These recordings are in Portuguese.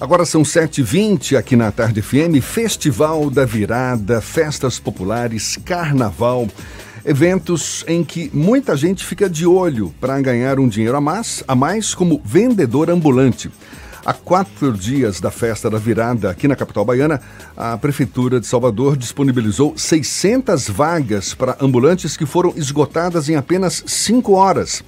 Agora são 7h20 aqui na Tarde FM, Festival da Virada, festas populares, carnaval, eventos em que muita gente fica de olho para ganhar um dinheiro a mais, a mais como vendedor ambulante. Há quatro dias da festa da virada aqui na capital baiana, a Prefeitura de Salvador disponibilizou 600 vagas para ambulantes que foram esgotadas em apenas cinco horas.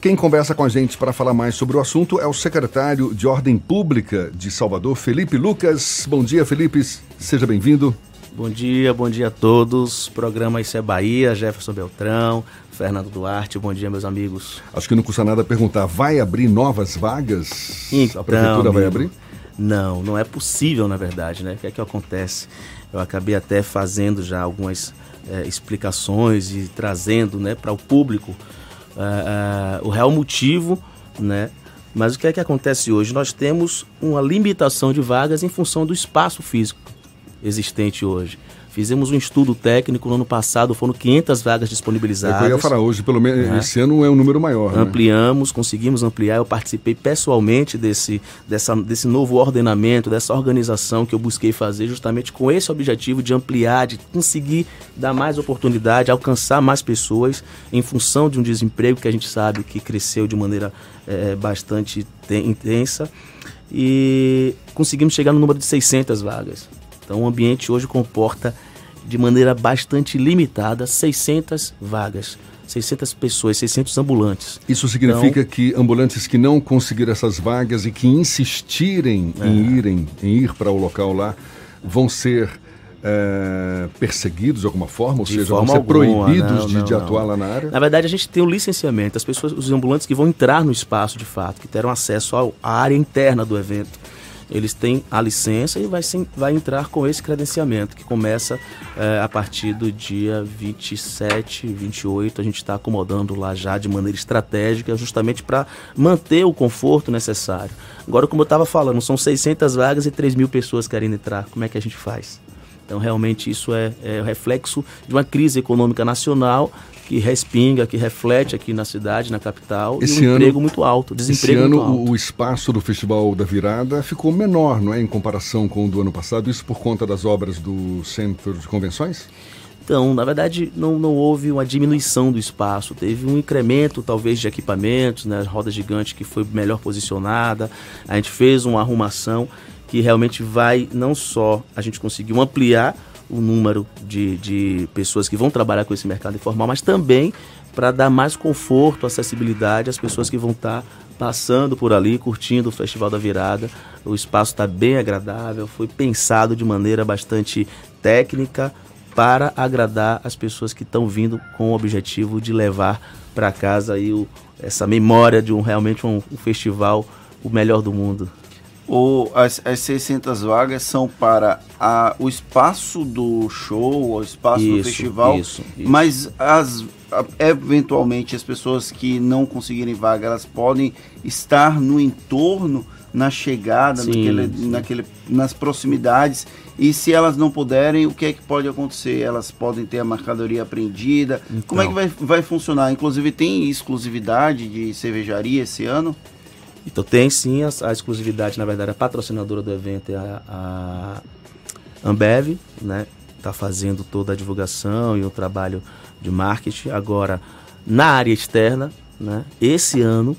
Quem conversa com a gente para falar mais sobre o assunto é o secretário de Ordem Pública de Salvador, Felipe Lucas. Bom dia, Felipe. Seja bem-vindo. Bom dia, bom dia a todos. Programa Isso é Bahia, Jefferson Beltrão, Fernando Duarte. Bom dia, meus amigos. Acho que não custa nada perguntar, vai abrir novas vagas? Então, a prefeitura vai abrir? Não, não é possível, na verdade, né? O que é que acontece? Eu acabei até fazendo já algumas é, explicações e trazendo né, para o público uh, uh, o real motivo, né? Mas o que é que acontece hoje? Nós temos uma limitação de vagas em função do espaço físico existente hoje. Fizemos um estudo técnico no ano passado, foram 500 vagas disponibilizadas. É eu ia falar hoje, pelo menos né? esse ano é um número maior. Né? Ampliamos, né? conseguimos ampliar. Eu participei pessoalmente desse, dessa, desse novo ordenamento, dessa organização que eu busquei fazer justamente com esse objetivo de ampliar, de conseguir dar mais oportunidade, alcançar mais pessoas em função de um desemprego que a gente sabe que cresceu de maneira é, bastante intensa. E conseguimos chegar no número de 600 vagas. Então o ambiente hoje comporta de maneira bastante limitada 600 vagas. 600 pessoas, 600 ambulantes. Isso significa então, que ambulantes que não conseguiram essas vagas e que insistirem é. em irem, em ir para o local lá, vão ser é, perseguidos de alguma forma, ou de seja, forma vão ser alguma, proibidos não, de, não, de atuar lá na área? Na verdade, a gente tem o licenciamento. As pessoas, os ambulantes que vão entrar no espaço de fato, que terão acesso ao, à área interna do evento eles têm a licença e vai, sim, vai entrar com esse credenciamento, que começa é, a partir do dia 27, 28. A gente está acomodando lá já de maneira estratégica, justamente para manter o conforto necessário. Agora, como eu estava falando, são 600 vagas e 3 mil pessoas querendo entrar. Como é que a gente faz? Então, realmente, isso é, é reflexo de uma crise econômica nacional que respinga, que reflete aqui na cidade, na capital, esse e um ano, emprego muito alto, desemprego esse ano alto. o espaço do Festival da Virada ficou menor, não é, em comparação com o do ano passado, isso por conta das obras do Centro de Convenções? Então, na verdade, não, não houve uma diminuição do espaço, teve um incremento, talvez, de equipamentos, né, a roda gigante que foi melhor posicionada, a gente fez uma arrumação que realmente vai, não só a gente conseguiu ampliar o número de, de pessoas que vão trabalhar com esse mercado informal, mas também para dar mais conforto, acessibilidade às pessoas que vão estar tá passando por ali, curtindo o Festival da Virada. O espaço está bem agradável, foi pensado de maneira bastante técnica para agradar as pessoas que estão vindo com o objetivo de levar para casa aí o, essa memória de um realmente um, um festival o melhor do mundo ou as, as 600 vagas são para a, o espaço do show, o espaço isso, do festival, isso, isso. mas as, eventualmente as pessoas que não conseguirem vaga, elas podem estar no entorno, na chegada, sim, naquele, sim. Naquele, nas proximidades, e se elas não puderem, o que é que pode acontecer? Elas podem ter a mercadoria apreendida? Então. Como é que vai, vai funcionar? Inclusive tem exclusividade de cervejaria esse ano? Então tem sim a, a, exclusividade, na verdade, a patrocinadora do evento é a, a Ambev, né? Está fazendo toda a divulgação e o trabalho de marketing. Agora, na área externa, né? Esse ano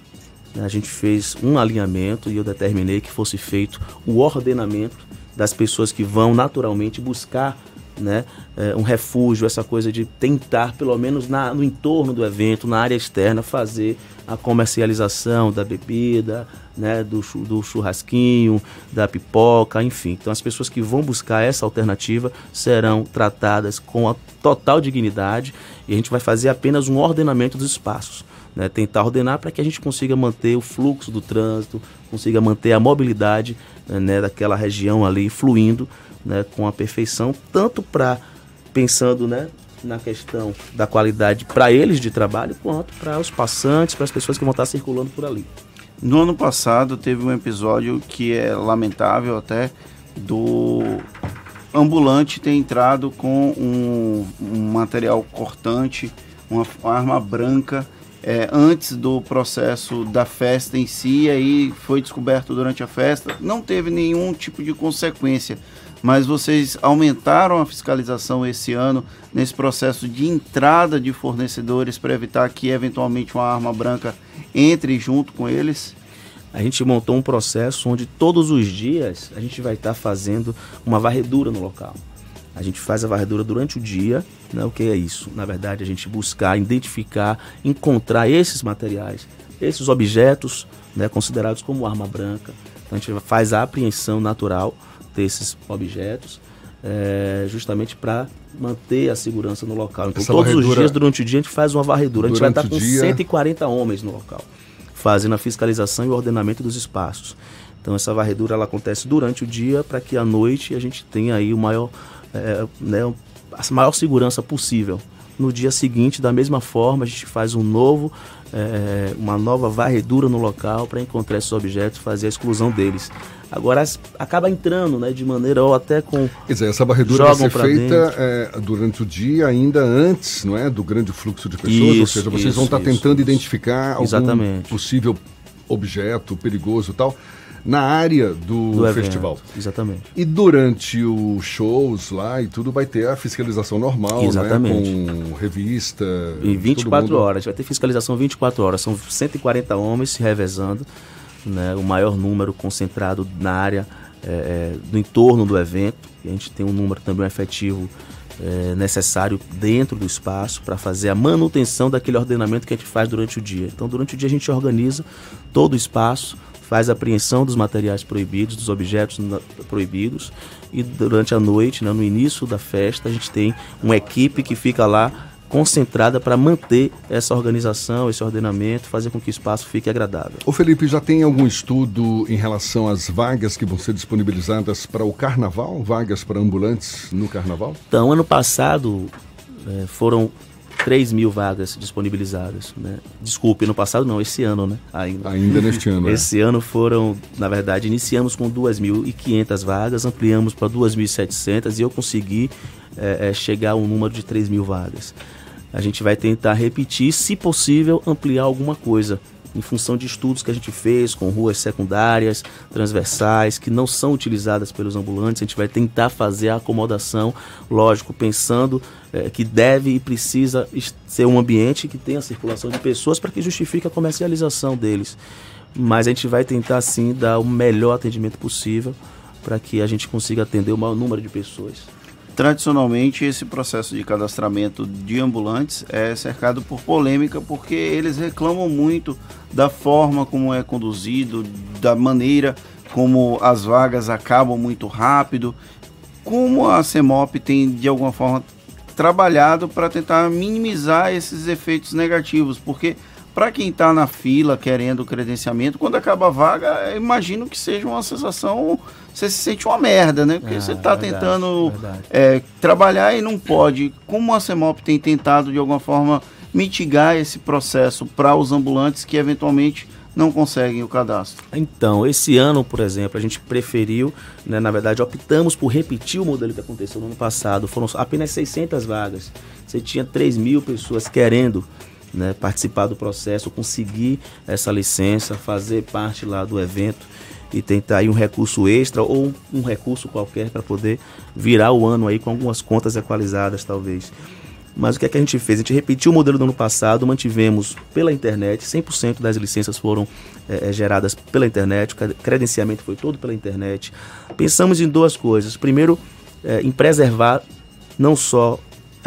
né, a gente fez um alinhamento e eu determinei que fosse feito o ordenamento das pessoas que vão naturalmente buscar né, é, um refúgio, essa coisa de tentar, pelo menos na, no entorno do evento, na área externa, fazer a comercialização da bebida, né, do, do churrasquinho, da pipoca, enfim. Então, as pessoas que vão buscar essa alternativa serão tratadas com a total dignidade e a gente vai fazer apenas um ordenamento dos espaços. Né, tentar ordenar para que a gente consiga manter o fluxo do trânsito, consiga manter a mobilidade né, daquela região ali fluindo né, com a perfeição, tanto para pensando né, na questão da qualidade para eles de trabalho, quanto para os passantes, para as pessoas que vão estar circulando por ali. No ano passado teve um episódio que é lamentável até do ambulante ter entrado com um, um material cortante, uma arma branca é, antes do processo da festa em si, aí foi descoberto durante a festa, não teve nenhum tipo de consequência. Mas vocês aumentaram a fiscalização esse ano nesse processo de entrada de fornecedores para evitar que eventualmente uma arma branca entre junto com eles? A gente montou um processo onde todos os dias a gente vai estar tá fazendo uma varredura no local. A gente faz a varredura durante o dia, né? O que é isso? Na verdade, a gente buscar, identificar, encontrar esses materiais, esses objetos, né, considerados como arma branca. Então, a gente faz a apreensão natural desses objetos, é, justamente para manter a segurança no local. Então, Essa todos os dias, durante o dia, a gente faz uma varredura. A gente vai estar com dia... 140 homens no local, fazendo a fiscalização e o ordenamento dos espaços. Então, essa varredura ela acontece durante o dia para que à noite a gente tenha aí o maior é, né, a maior segurança possível. No dia seguinte, da mesma forma, a gente faz um novo, é, uma nova varredura no local para encontrar esses objetos, fazer a exclusão deles. Agora acaba entrando, né, de maneira ou até com. Quer dizer, essa varredura vai ser feita é, durante o dia, ainda antes, não é, do grande fluxo de pessoas. Isso, ou seja, vocês isso, vão estar tentando identificar algum Exatamente. possível objeto perigoso e tal na área do, do festival. Evento, exatamente. E durante os shows lá e tudo vai ter a fiscalização normal, né? exatamente. né? Com revista. Em 24 mundo... horas, vai ter fiscalização 24 horas. São 140 homens se revezando, né? o maior número concentrado na área é, é, do entorno do evento. E a gente tem um número também efetivo é, necessário dentro do espaço para fazer a manutenção daquele ordenamento que a gente faz durante o dia. Então, durante o dia a gente organiza todo o espaço, faz a apreensão dos materiais proibidos, dos objetos proibidos e durante a noite, né, no início da festa, a gente tem uma equipe que fica lá concentrada para manter essa organização, esse ordenamento, fazer com que o espaço fique agradável. O Felipe já tem algum estudo em relação às vagas que vão ser disponibilizadas para o carnaval, vagas para ambulantes no carnaval? Então, ano passado é, foram 3 mil vagas disponibilizadas. Né? Desculpe, no passado não, esse ano, né? Ainda, Ainda neste ano. É. esse é. ano foram, na verdade, iniciamos com 2.500 vagas, ampliamos para 2.700 e eu consegui é, é, chegar a um número de 3 mil vagas. A gente vai tentar repetir, se possível, ampliar alguma coisa em função de estudos que a gente fez com ruas secundárias, transversais, que não são utilizadas pelos ambulantes. A gente vai tentar fazer a acomodação, lógico, pensando é, que deve e precisa ser um ambiente que tenha circulação de pessoas para que justifique a comercialização deles. Mas a gente vai tentar sim dar o melhor atendimento possível para que a gente consiga atender o maior número de pessoas. Tradicionalmente, esse processo de cadastramento de ambulantes é cercado por polêmica porque eles reclamam muito da forma como é conduzido, da maneira como as vagas acabam muito rápido. Como a CEMOP tem de alguma forma trabalhado para tentar minimizar esses efeitos negativos, porque para quem está na fila querendo credenciamento, quando acaba a vaga, imagino que seja uma sensação, você se sente uma merda, né? Porque ah, você está tentando é, trabalhar e não pode. Como a CEMOP tem tentado, de alguma forma, mitigar esse processo para os ambulantes que eventualmente não conseguem o cadastro? Então, esse ano, por exemplo, a gente preferiu, né, na verdade, optamos por repetir o modelo que aconteceu no ano passado. Foram apenas 600 vagas. Você tinha 3 mil pessoas querendo né, participar do processo, conseguir essa licença, fazer parte lá do evento e tentar aí um recurso extra ou um recurso qualquer para poder virar o ano aí com algumas contas equalizadas talvez. Mas o que é que a gente fez? A gente repetiu o modelo do ano passado, mantivemos pela internet, 100% das licenças foram é, geradas pela internet, o credenciamento foi todo pela internet. Pensamos em duas coisas. Primeiro, é, em preservar não só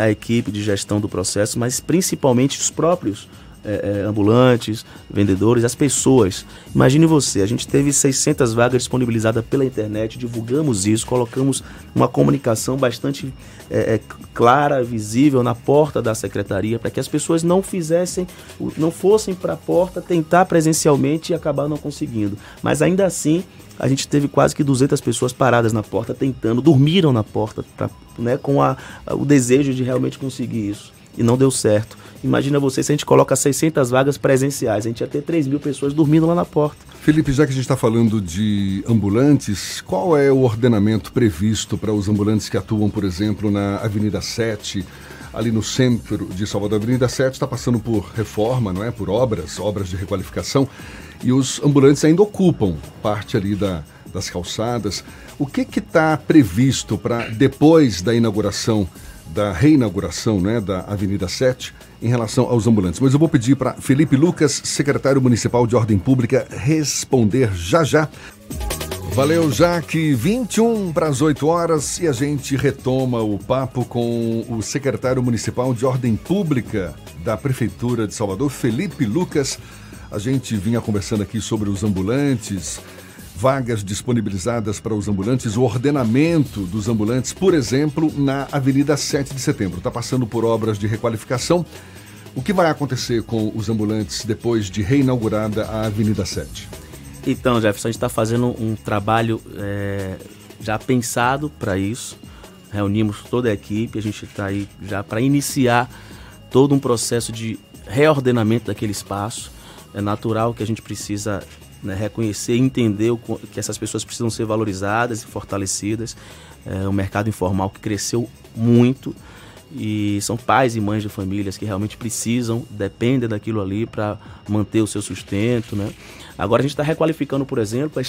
a equipe de gestão do processo, mas principalmente os próprios é, ambulantes, vendedores, as pessoas. Imagine você, a gente teve 600 vagas disponibilizadas pela internet, divulgamos isso, colocamos uma comunicação bastante é clara, visível na porta da secretaria, para que as pessoas não fizessem, não fossem para a porta tentar presencialmente e acabar não conseguindo. Mas ainda assim, a gente teve quase que 200 pessoas paradas na porta tentando, dormiram na porta, pra, né, com a, o desejo de realmente conseguir isso. E não deu certo. Imagina você se a gente coloca 600 vagas presenciais, a gente ia ter 3 mil pessoas dormindo lá na porta. Felipe, já que a gente está falando de ambulantes, qual é o ordenamento previsto para os ambulantes que atuam, por exemplo, na Avenida 7, ali no centro de Salvador. Avenida 7 está passando por reforma, não é? Por obras, obras de requalificação. E os ambulantes ainda ocupam parte ali da, das calçadas. O que está previsto para depois da inauguração, da reinauguração né, da Avenida 7, em relação aos ambulantes? Mas eu vou pedir para Felipe Lucas, secretário municipal de Ordem Pública, responder já já. Valeu, Jaque. 21 para as 8 horas e a gente retoma o papo com o secretário municipal de Ordem Pública da Prefeitura de Salvador, Felipe Lucas. A gente vinha conversando aqui sobre os ambulantes, vagas disponibilizadas para os ambulantes, o ordenamento dos ambulantes, por exemplo, na Avenida 7 de Setembro. Está passando por obras de requalificação. O que vai acontecer com os ambulantes depois de reinaugurada a Avenida 7? Então, Jefferson, a gente está fazendo um trabalho é, já pensado para isso. Reunimos toda a equipe, a gente está aí já para iniciar todo um processo de reordenamento daquele espaço. É natural que a gente precisa né, reconhecer e entender o, que essas pessoas precisam ser valorizadas e fortalecidas. É um mercado informal que cresceu muito e são pais e mães de famílias que realmente precisam, dependem daquilo ali para manter o seu sustento, né? Agora a gente está requalificando, por exemplo,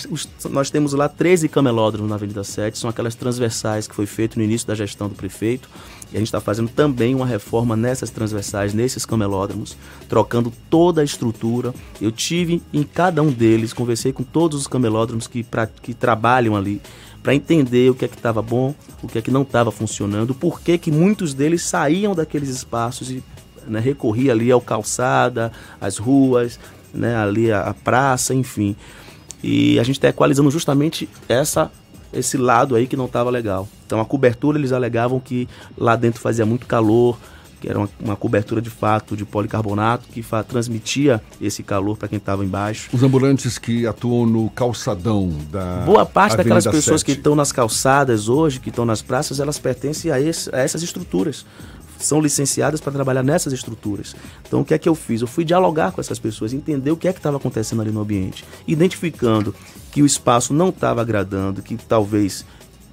nós temos lá 13 camelódromos na Avenida 7, são aquelas transversais que foi feito no início da gestão do prefeito, e a gente está fazendo também uma reforma nessas transversais, nesses camelódromos, trocando toda a estrutura. Eu tive em cada um deles, conversei com todos os camelódromos que, pra, que trabalham ali, para entender o que é que estava bom, o que é que não estava funcionando, por que que muitos deles saíam daqueles espaços e né, recorria ali ao calçada, às ruas, né, ali a praça, enfim. E a gente está equalizando justamente essa esse lado aí que não estava legal. Então a cobertura eles alegavam que lá dentro fazia muito calor, que era uma, uma cobertura de fato de policarbonato que transmitia esse calor para quem estava embaixo. Os ambulantes que atuam no calçadão da boa parte Avenida daquelas pessoas 7. que estão nas calçadas hoje, que estão nas praças, elas pertencem a, esse, a essas estruturas são licenciadas para trabalhar nessas estruturas. Então, o que é que eu fiz? Eu fui dialogar com essas pessoas, entender o que é que estava acontecendo ali no ambiente, identificando que o espaço não estava agradando, que talvez,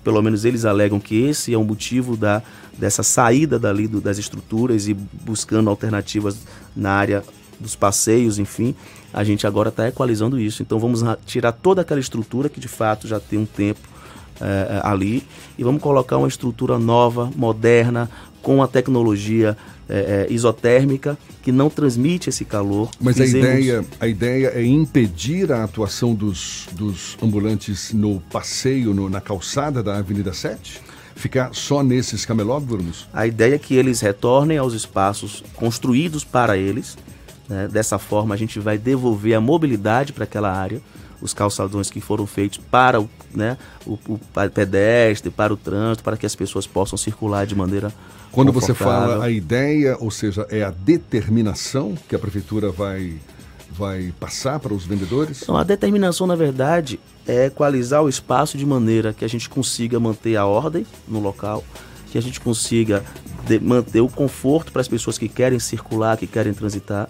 pelo menos eles alegam que esse é o motivo da, dessa saída dali do, das estruturas e buscando alternativas na área dos passeios, enfim, a gente agora está equalizando isso. Então vamos tirar toda aquela estrutura que de fato já tem um tempo é, ali e vamos colocar uma estrutura nova, moderna, com a tecnologia é, é, isotérmica que não transmite esse calor. Mas Fizemos... a, ideia, a ideia é impedir a atuação dos, dos ambulantes no passeio, no, na calçada da Avenida 7? Ficar só nesses camelódromos? A ideia é que eles retornem aos espaços construídos para eles. Né? Dessa forma, a gente vai devolver a mobilidade para aquela área os calçadões que foram feitos para o, né, o, o pedestre, para o trânsito, para que as pessoas possam circular de maneira Quando você fala a ideia, ou seja, é a determinação que a prefeitura vai vai passar para os vendedores? Então, a determinação, na verdade, é equalizar o espaço de maneira que a gente consiga manter a ordem no local, que a gente consiga manter o conforto para as pessoas que querem circular, que querem transitar,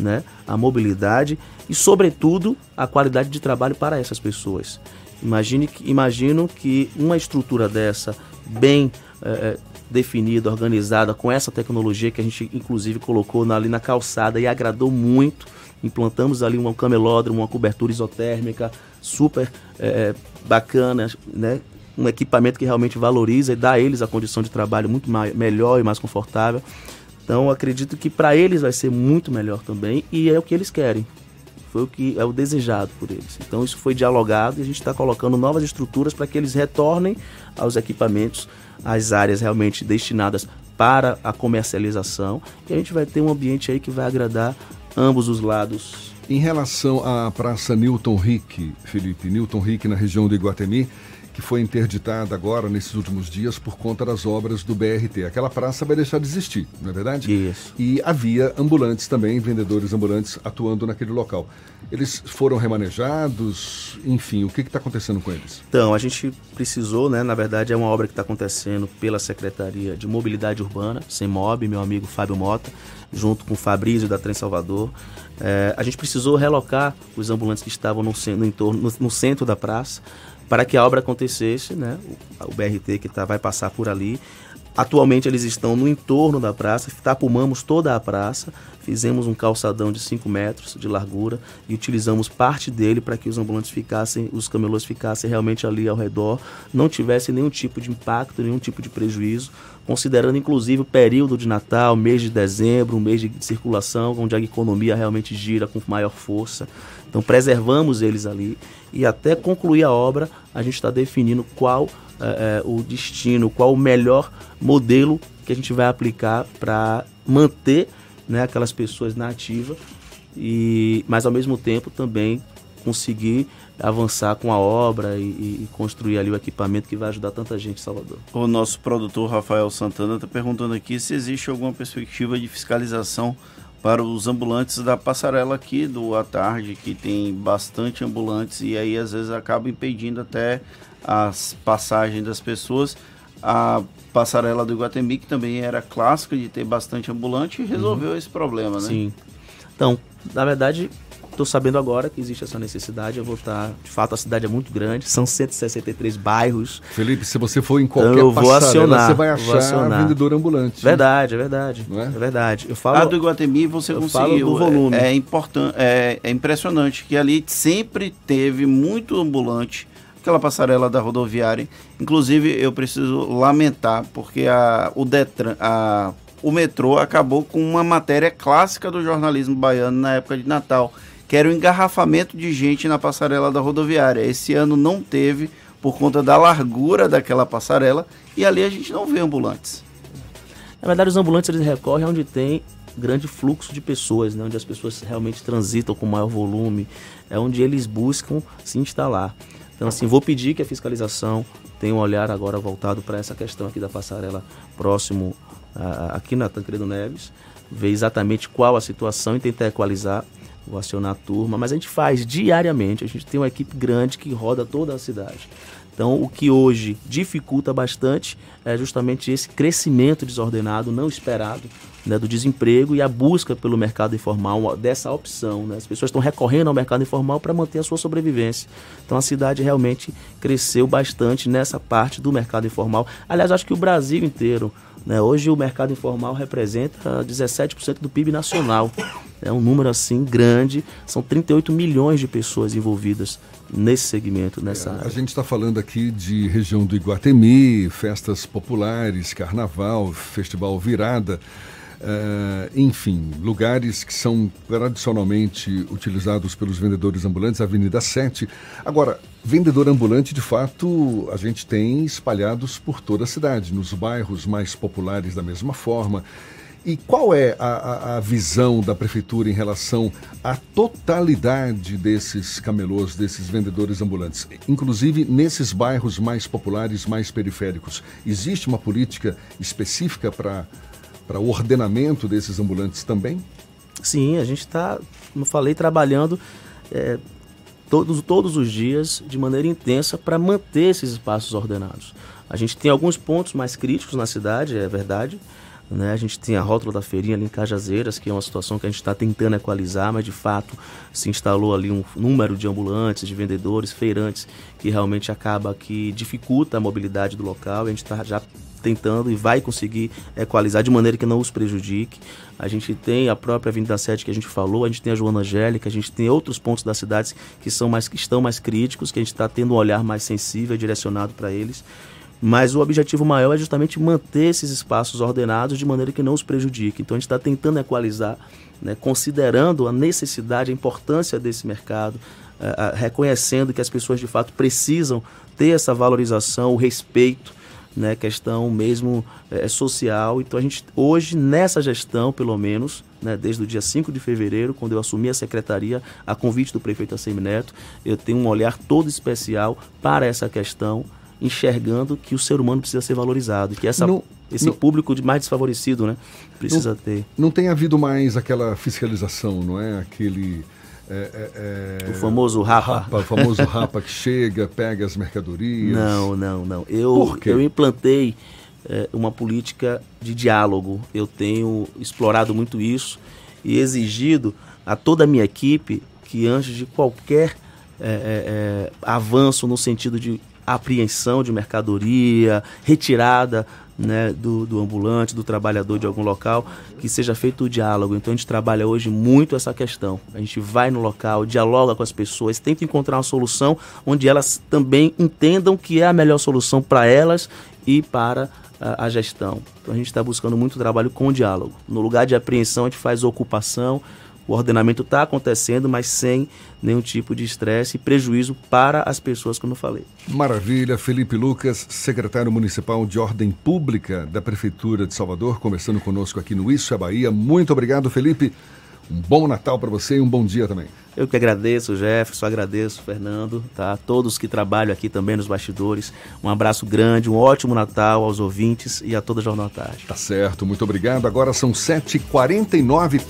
né? a mobilidade e, sobretudo, a qualidade de trabalho para essas pessoas. Imagine, imagino que uma estrutura dessa, bem é, definida, organizada, com essa tecnologia que a gente inclusive colocou na, ali na calçada e agradou muito, implantamos ali um camelódromo, uma cobertura isotérmica super é, bacana, né? um equipamento que realmente valoriza e dá a eles a condição de trabalho muito mais, melhor e mais confortável. Então acredito que para eles vai ser muito melhor também e é o que eles querem. Foi o que é o desejado por eles. Então isso foi dialogado e a gente está colocando novas estruturas para que eles retornem aos equipamentos, às áreas realmente destinadas para a comercialização e a gente vai ter um ambiente aí que vai agradar ambos os lados. Em relação à Praça Newton Rick, Felipe, Newton Rick na região do Iguatemi, que foi interditada agora nesses últimos dias por conta das obras do BRT. Aquela praça vai deixar de existir, não é verdade? Isso. E havia ambulantes também, vendedores ambulantes atuando naquele local. Eles foram remanejados, enfim, o que está acontecendo com eles? Então, a gente precisou, né? Na verdade, é uma obra que está acontecendo pela Secretaria de Mobilidade Urbana, CEMOB, meu amigo Fábio Mota, junto com o Fabrício da Trem Salvador. É, a gente precisou relocar os ambulantes que estavam no, no entorno, no, no centro da praça para que a obra acontecesse, né? O, o BRT que tá, vai passar por ali. Atualmente eles estão no entorno da praça, tapumamos toda a praça, fizemos um calçadão de 5 metros de largura e utilizamos parte dele para que os ambulantes ficassem, os camelôs ficassem realmente ali ao redor, não tivesse nenhum tipo de impacto, nenhum tipo de prejuízo, considerando inclusive o período de Natal, mês de dezembro, um mês de circulação, onde a economia realmente gira com maior força. Então preservamos eles ali e até concluir a obra a gente está definindo qual é, o destino, qual o melhor modelo que a gente vai aplicar para manter né, aquelas pessoas na ativa e mas ao mesmo tempo também conseguir avançar com a obra e, e, construir ali o equipamento que vai ajudar tanta gente em Salvador. O nosso produtor Rafael Santana está perguntando aqui se existe alguma perspectiva de fiscalização para os ambulantes da passarela aqui do à tarde, que tem bastante ambulantes e aí às vezes acaba impedindo até as passagens das pessoas. A passarela do Iguatemi, que também era clássica de ter bastante ambulante, resolveu uhum. esse problema, né? Sim. Então, na verdade, Estou sabendo agora que existe essa necessidade. Eu vou estar. De fato, a cidade é muito grande. São 163 bairros. Felipe, se você for em qualquer então, eu vou acionar, você vai achar acionar. vendedor ambulante. Verdade, é verdade. É? é? verdade. Eu falo. A do Iguatemi você conseguiu. do volume. É, é, important, é, é impressionante que ali sempre teve muito ambulante aquela passarela da rodoviária. Inclusive, eu preciso lamentar, porque a, o Detran, a, o metrô acabou com uma matéria clássica do jornalismo baiano na época de Natal, que era o engarrafamento de gente na passarela da rodoviária. Esse ano não teve por conta da largura daquela passarela e ali a gente não vê ambulantes. Na verdade, os ambulantes eles recorrem onde tem grande fluxo de pessoas, né? onde as pessoas realmente transitam com maior volume, é onde eles buscam se instalar. Então, assim, vou pedir que a fiscalização tenha um olhar agora voltado para essa questão aqui da passarela próximo aqui na Tancredo Neves, ver exatamente qual a situação e tentar equalizar vou acionar a turma, mas a gente faz diariamente, a gente tem uma equipe grande que roda toda a cidade. Então, o que hoje dificulta bastante é justamente esse crescimento desordenado, não esperado, né, do desemprego e a busca pelo mercado informal, dessa opção. Né? As pessoas estão recorrendo ao mercado informal para manter a sua sobrevivência. Então, a cidade realmente cresceu bastante nessa parte do mercado informal. Aliás, acho que o Brasil inteiro. Né? Hoje, o mercado informal representa 17% do PIB nacional. É um número assim grande, são 38 milhões de pessoas envolvidas nesse segmento, nessa é, A gente está falando aqui de região do Iguatemi, festas populares, carnaval, festival virada. Uh, enfim, lugares que são tradicionalmente utilizados pelos vendedores ambulantes, Avenida 7. Agora, vendedor ambulante, de fato, a gente tem espalhados por toda a cidade, nos bairros mais populares da mesma forma. E qual é a, a, a, visão da prefeitura em relação à totalidade desses camelôs, desses vendedores ambulantes? Inclusive nesses bairros mais populares, mais periféricos. Existe uma política específica para o ordenamento desses ambulantes também? Sim, a gente está, como falei, trabalhando é, todos, todos os dias de maneira intensa para manter esses espaços ordenados. A gente tem alguns pontos mais críticos na cidade, é verdade né? A gente tem a rótula da feirinha ali em Cajazeiras, que é uma situação que a gente está tentando equalizar, mas de fato se instalou ali um número de ambulantes, de vendedores, feirantes, que realmente acaba que dificulta a mobilidade do local. A gente está já tentando e vai conseguir equalizar de maneira que não os prejudique. A gente tem a própria Avenida 7 que a gente falou, a gente tem a Joana Angélica, a gente tem outros pontos das cidades que são mais que estão mais críticos, que a gente está tendo um olhar mais sensível e direcionado para eles. Mas o objetivo maior é justamente manter esses espaços ordenados de maneira que não os prejudique. Então a gente está tentando equalizar, né, considerando a necessidade, a importância desse mercado, uh, uh, reconhecendo que as pessoas de fato precisam ter essa valorização, o respeito, né, questão mesmo é, social. Então a gente hoje nessa gestão, pelo menos, né, desde o dia 5 de fevereiro, quando eu assumi a secretaria, a convite do prefeito Assemineto, eu tenho um olhar todo especial para essa questão enxergando que o ser humano precisa ser valorizado, que essa, não, esse não, público de mais desfavorecido né, precisa não, ter. Não tem havido mais aquela fiscalização, não é? Aquele. É, é, é o famoso rapa. rapa. O famoso rapa que chega, pega as mercadorias. Não, não, não. Eu, eu implantei é, uma política de diálogo. Eu tenho explorado muito isso e exigido a toda a minha equipe que antes de qualquer é, é, avanço no sentido de apreensão de mercadoria, retirada né, do, do ambulante, do trabalhador de algum local, que seja feito o diálogo. Então a gente trabalha hoje muito essa questão. A gente vai no local, dialoga com as pessoas, tenta encontrar uma solução onde elas também entendam que é a melhor solução para elas e para a, a gestão. Então a gente está buscando muito trabalho com diálogo. No lugar de apreensão, a gente faz ocupação, o ordenamento está acontecendo, mas sem nenhum tipo de estresse e prejuízo para as pessoas, como eu falei. Maravilha. Felipe Lucas, secretário municipal de Ordem Pública da Prefeitura de Salvador, conversando conosco aqui no Isso é Bahia. Muito obrigado, Felipe. Um bom Natal para você e um bom dia também. Eu que agradeço, Jefferson, agradeço, Fernando, tá? Todos que trabalham aqui também nos bastidores. Um abraço grande, um ótimo Natal aos ouvintes e a toda a Jornal Tarde. Tá certo, muito obrigado. Agora são 7h49.